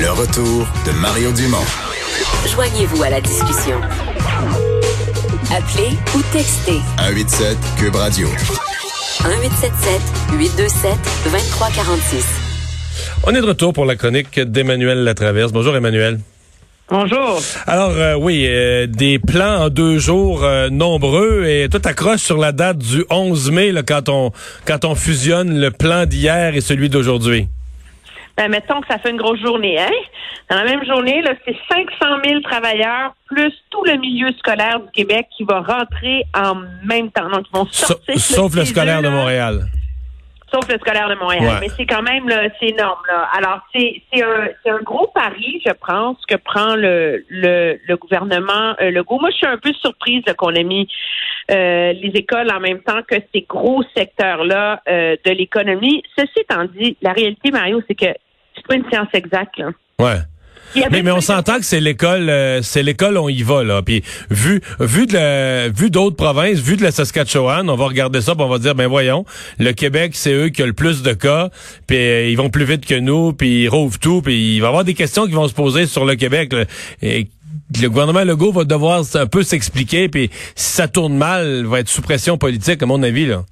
Le retour de Mario Dumont. Joignez-vous à la discussion. Appelez ou textez 187 Cube Radio. 1877 827 2346. On est de retour pour la chronique d'Emmanuel Latraverse. Bonjour Emmanuel. Bonjour. Alors euh, oui, euh, des plans en deux jours euh, nombreux et tout accroche sur la date du 11 mai là, quand on quand on fusionne le plan d'hier et celui d'aujourd'hui. Ben, mettons que ça fait une grosse journée, hein? Dans la même journée, là, c'est 500 000 travailleurs plus tout le milieu scolaire du Québec qui va rentrer en même temps. Donc, ils vont sortir. sauf le scolaire de Montréal. Sauf le scolaire de Montréal. Mais c'est quand même, là, c'est énorme, là. Alors, c'est, c'est un, c'est un gros pari, je pense, que prend le, le, le gouvernement euh, Legault. Moi, je suis un peu surprise qu'on ait mis euh, les écoles en même temps que ces gros secteurs-là euh, de l'économie. Ceci étant dit, la réalité, Mario, c'est que pas une science exacte, là. Ouais. Mais, mais on s'entend que c'est l'école, euh, c'est l'école on y va là. Puis vu vu de vu d'autres provinces, vu de la Saskatchewan, on va regarder ça, puis on va dire ben voyons, le Québec c'est eux qui ont le plus de cas, puis euh, ils vont plus vite que nous, puis ils rouvrent tout, puis il va y avoir des questions qui vont se poser sur le Québec. et le gouvernement Legault va devoir un peu s'expliquer, puis si ça tourne mal, va être sous pression politique à mon avis là.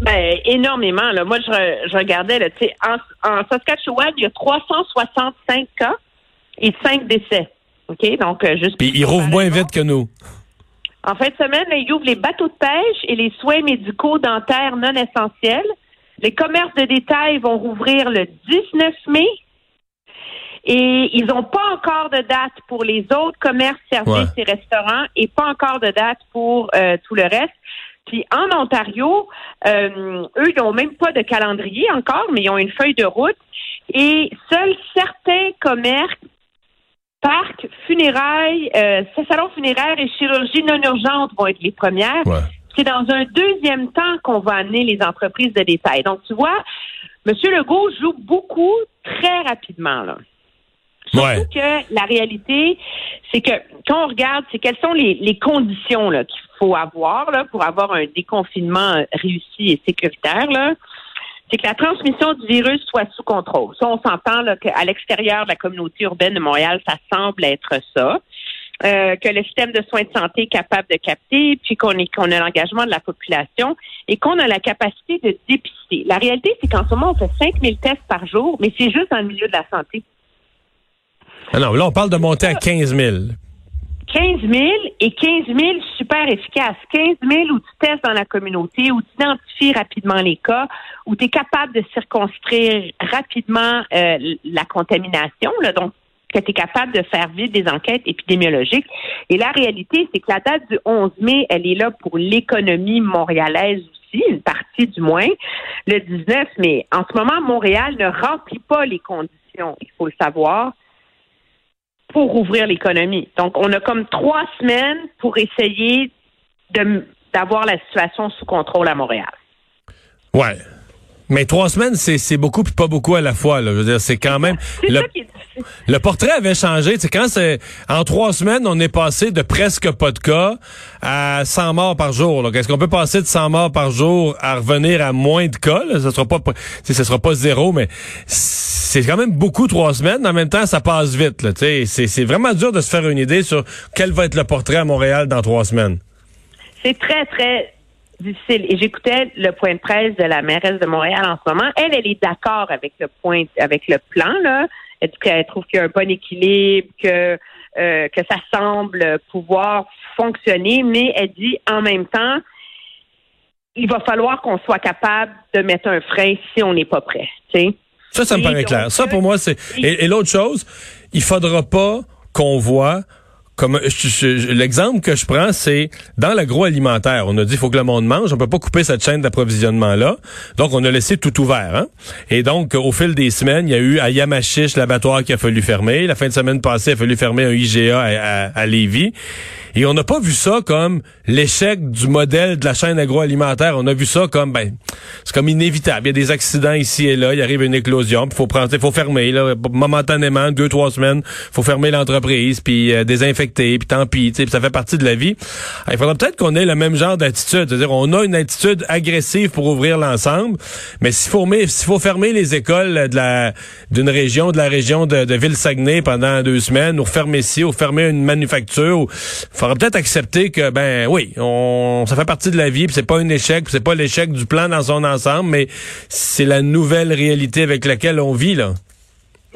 Ben, énormément. Là. Moi, je, je regardais, là, en, en Saskatchewan, il y a 365 cas et cinq décès. OK? Donc, euh, juste. Puis ils rouvrent moins vite que nous. En fin de semaine, ils ouvrent les bateaux de pêche et les soins médicaux dentaires non essentiels. Les commerces de détail vont rouvrir le 19 mai. Et ils n'ont pas encore de date pour les autres commerces, services et restaurants et pas encore de date pour euh, tout le reste. Puis en Ontario, euh, eux, ils n'ont même pas de calendrier encore, mais ils ont une feuille de route. Et seuls certains commerces parcs, funérailles, euh, salons funéraires et chirurgie non urgente vont être les premières. C'est dans un deuxième temps qu'on va amener les entreprises de détail. Donc, tu vois, M. Legault joue beaucoup très rapidement. Là. Surtout que la réalité, c'est que quand on regarde, c'est quelles sont les, les conditions qu'il faut avoir là, pour avoir un déconfinement réussi et sécuritaire. Là c'est que la transmission du virus soit sous contrôle. Ça, on s'entend qu'à l'extérieur de la communauté urbaine de Montréal, ça semble être ça. Euh, que le système de soins de santé est capable de capter, puis qu'on qu'on a l'engagement de la population et qu'on a la capacité de dépister. La réalité, c'est qu'en ce moment, on fait 5000 tests par jour, mais c'est juste dans le milieu de la santé. Ah non, là, on parle de monter à 15 000. 15 000 et 15 000 super efficaces. 15 000 où tu testes dans la communauté, où tu identifies rapidement les cas, où tu es capable de circonscrire rapidement euh, la contamination, là, donc que tu es capable de faire vite des enquêtes épidémiologiques. Et la réalité, c'est que la date du 11 mai, elle est là pour l'économie montréalaise aussi, une partie du moins, le 19 mai. En ce moment, Montréal ne remplit pas les conditions, il faut le savoir pour ouvrir l'économie. Donc, on a comme trois semaines pour essayer d'avoir la situation sous contrôle à Montréal. Ouais. Mais trois semaines, c'est beaucoup puis pas beaucoup à la fois. Là. Je veux dire, c'est quand même. Le, le, portrait avait changé. C'est quand c'est en trois semaines, on est passé de presque pas de cas à 100 morts par jour. Est-ce qu'on peut passer de 100 morts par jour à revenir à moins de cas Ce sera pas, ce sera pas zéro, mais c'est quand même beaucoup trois semaines. En même temps, ça passe vite. C'est vraiment dur de se faire une idée sur quel va être le portrait à Montréal dans trois semaines. C'est très très difficile. Et j'écoutais le point de presse de la mairesse de Montréal en ce moment. Elle, elle est d'accord avec le point, avec le plan, là. Elle, elle trouve qu'il y a un bon équilibre, que, euh, que ça semble pouvoir fonctionner, mais elle dit en même temps, il va falloir qu'on soit capable de mettre un frein si on n'est pas prêt. Ça, ça me paraît clair. Ça, pour moi, c'est. et l'autre chose, il faudra pas qu'on voit comme l'exemple que je prends, c'est dans l'agroalimentaire. On a dit il faut que le monde mange, on peut pas couper cette chaîne d'approvisionnement là. Donc on a laissé tout ouvert. Hein? Et donc au fil des semaines, il y a eu à Yamachiche l'abattoir qui a fallu fermer. La fin de semaine passée, il a fallu fermer un IGA à, à, à Lévis. Et on n'a pas vu ça comme l'échec du modèle de la chaîne agroalimentaire. On a vu ça comme ben c'est comme inévitable. Il y a des accidents ici et là, il arrive une éclosion, il faut faut fermer là, momentanément deux trois semaines, faut fermer l'entreprise, puis euh, désinfecter puis tant pis, ça fait partie de la vie. Il faudra peut-être qu'on ait le même genre d'attitude, c'est-à-dire on a une attitude agressive pour ouvrir l'ensemble, mais s'il faut, faut fermer les écoles de la d'une région, de la région de, de Ville-Saguenay pendant deux semaines, ou fermer ici, ou fermer une manufacture, il faudra peut-être accepter que, ben oui, on, ça fait partie de la vie, puis c'est pas un échec, c'est pas l'échec du plan dans son ensemble, mais c'est la nouvelle réalité avec laquelle on vit, là.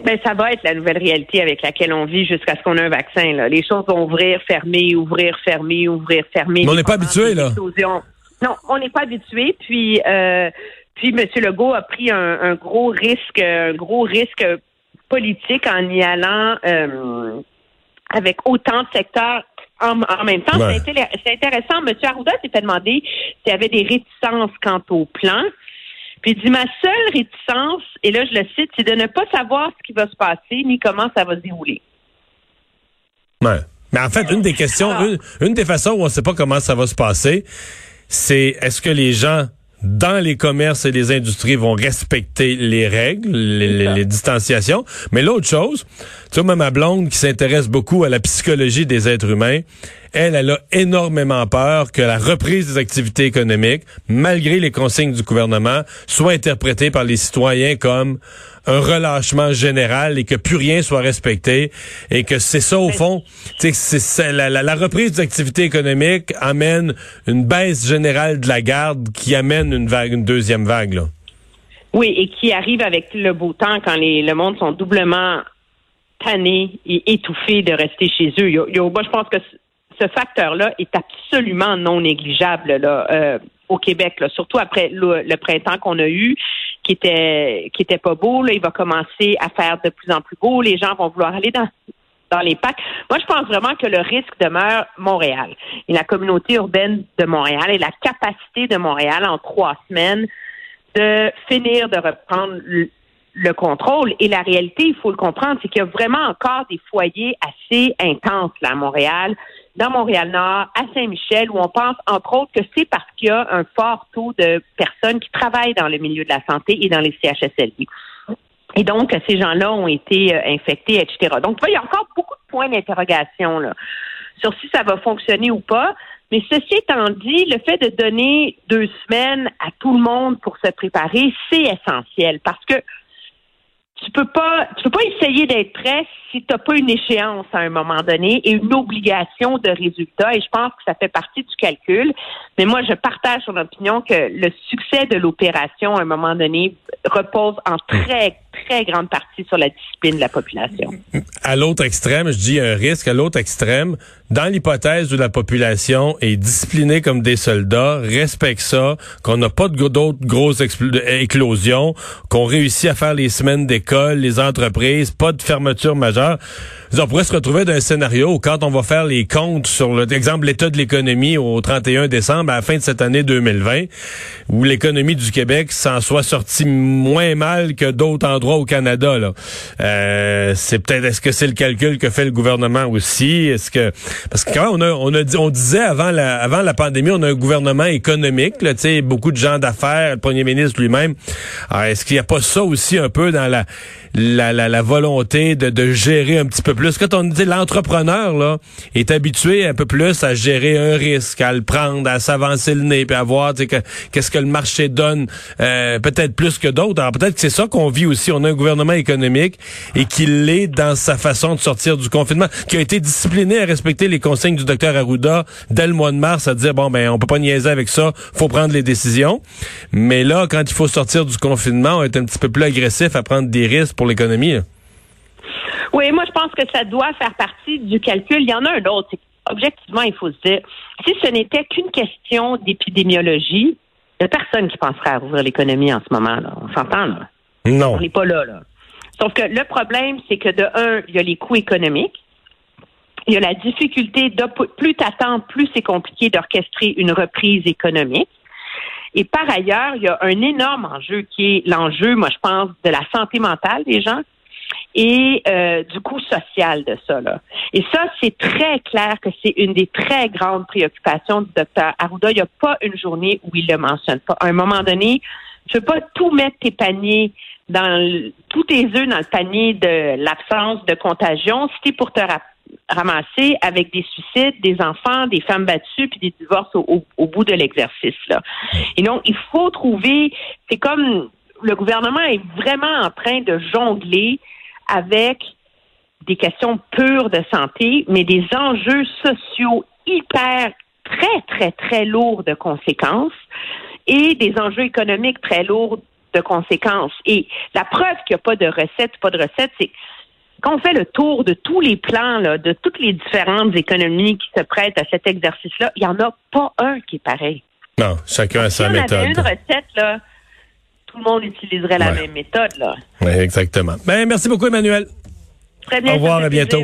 Ben, ça va être la nouvelle réalité avec laquelle on vit jusqu'à ce qu'on ait un vaccin. Là. Les choses vont ouvrir, fermer, ouvrir, fermer, ouvrir, fermer. Mais on n'est pas habitué, là. Non, on n'est pas habitué. Puis, euh, puis M. Legault a pris un, gros risque, un gros risque politique en y allant euh, avec autant de secteurs en, même temps. C'est intéressant. M. Arruda s'est fait demander s'il y avait des réticences quant au plan. Puis il dit ma seule réticence, et là je le cite, c'est de ne pas savoir ce qui va se passer ni comment ça va se dérouler. Ouais. Mais en fait, une des questions, ah. une, des façons où on ne sait pas comment ça va se passer, c'est est-ce que les gens dans les commerces et les industries vont respecter les règles, les, distanciations. Mais l'autre chose, tu vois, ma blonde qui s'intéresse beaucoup à la psychologie des êtres humains, elle, elle a énormément peur que la reprise des activités économiques, malgré les consignes du gouvernement, soit interprétée par les citoyens comme un relâchement général et que plus rien soit respecté et que c'est ça au fond, c'est la, la, reprise des activités économiques amène une baisse générale de la garde qui amène une vague, une deuxième vague. Là. Oui, et qui arrive avec le beau temps quand les, le monde sont doublement tannés et étouffés de rester chez eux. moi, je pense que ce facteur-là est absolument non négligeable là, euh, au Québec, là, surtout après le, printemps qu'on a eu, qui était qui était pas beau. Là, il va commencer à faire de plus en plus beau. Les gens vont vouloir aller dans dans les packs. Moi, je pense vraiment que le risque demeure Montréal et la communauté urbaine de Montréal et la capacité de Montréal en trois semaines de finir de reprendre le contrôle. Et la réalité, il faut le comprendre, c'est qu'il y a vraiment encore des foyers assez intenses là à Montréal dans Montréal-Nord, à Saint-Michel, où on pense, entre autres, que c'est parce qu'il y a un fort taux de personnes qui travaillent dans le milieu de la santé et dans les CHSLD. Et donc, ces gens-là ont été euh, infectés, etc. Donc, il y a encore beaucoup de points d'interrogation sur si ça va fonctionner ou pas. Mais ceci étant dit, le fait de donner deux semaines à tout le monde pour se préparer, c'est essentiel parce que tu peux pas tu peux pas essayer d'être prêt si tu n'as pas une échéance à un moment donné et une obligation de résultat. Et je pense que ça fait partie du calcul. Mais moi, je partage son opinion que le succès de l'opération, à un moment donné, repose en très, très grande partie sur la discipline de la population. À l'autre extrême, je dis un risque, à l'autre extrême, dans l'hypothèse où la population est disciplinée comme des soldats, respecte ça, qu'on n'a pas d'autres grosses éclosions, qu'on réussit à faire les semaines d'école, les entreprises, pas de fermeture majeure, on pourrait se retrouver dans un scénario où quand on va faire les comptes sur l'exemple l'état de l'économie au 31 décembre à la fin de cette année 2020, où l'économie du Québec s'en soit sortie moins mal que d'autres endroits au Canada. Euh, c'est peut-être est-ce que c'est le calcul que fait le gouvernement aussi? Est-ce que parce que quand on a on a dit on disait avant la avant la pandémie on a un gouvernement économique là, beaucoup de gens d'affaires, le premier ministre lui-même. Est-ce qu'il n'y a pas ça aussi un peu dans la la, la, volonté de, de gérer un petit peu plus. Quand on dit l'entrepreneur là est habitué un peu plus à gérer un risque, à le prendre, à s'avancer le nez, puis à voir qu'est-ce que le marché donne, euh, peut-être plus que d'autres. Alors peut-être que c'est ça qu'on vit aussi. On a un gouvernement économique et qu'il l'est dans sa façon de sortir du confinement, qui a été discipliné à respecter les consignes du docteur Arruda dès le mois de mars, à dire bon ben on peut pas niaiser avec ça, faut prendre les décisions. Mais là, quand il faut sortir du confinement, on est un petit peu plus agressif à prendre des risques pour l'économie. Oui, moi, je pense que ça doit faire partie du calcul. Il y en a un autre. Objectivement, il faut se dire, si ce n'était qu'une question d'épidémiologie, il n'y a personne qui penserait à rouvrir l'économie en ce moment. Là. On s'entend, là? Non. On n'est pas là, là. Sauf que le problème, c'est que de un, il y a les coûts économiques. Il y a la difficulté de plus t'attends, plus c'est compliqué d'orchestrer une reprise économique. Et par ailleurs, il y a un énorme enjeu qui est l'enjeu, moi je pense, de la santé mentale des gens et euh, du coût social de ça. Là. Et ça, c'est très clair que c'est une des très grandes préoccupations du docteur Arruda. Il n'y a pas une journée où il le mentionne pas. À un moment donné, tu peux pas tout mettre tes paniers dans tous tes œufs dans le panier de l'absence de contagion. Si pour te ramassés avec des suicides, des enfants, des femmes battues, puis des divorces au, bout de l'exercice. Là. Et donc, il faut trouver, c'est comme le gouvernement est vraiment en train de jongler avec des questions pures de santé, mais des enjeux sociaux hyper, très, très, très lourds de conséquences et des enjeux économiques très lourds de conséquences. Et la preuve qu'il n'y a pas de recette, pas de recette, c'est quand on fait le tour de tous les plans, là, de toutes les différentes économies qui se prêtent à cet exercice-là, il n'y en a pas un qui est pareil. Non, chacun a sa si méthode. On avait une recette, là, tout le monde utiliserait la Ouais. même méthode. Là. Oui, exactement. Ben, merci beaucoup, Emmanuel. Très bien, Au revoir, à bientôt.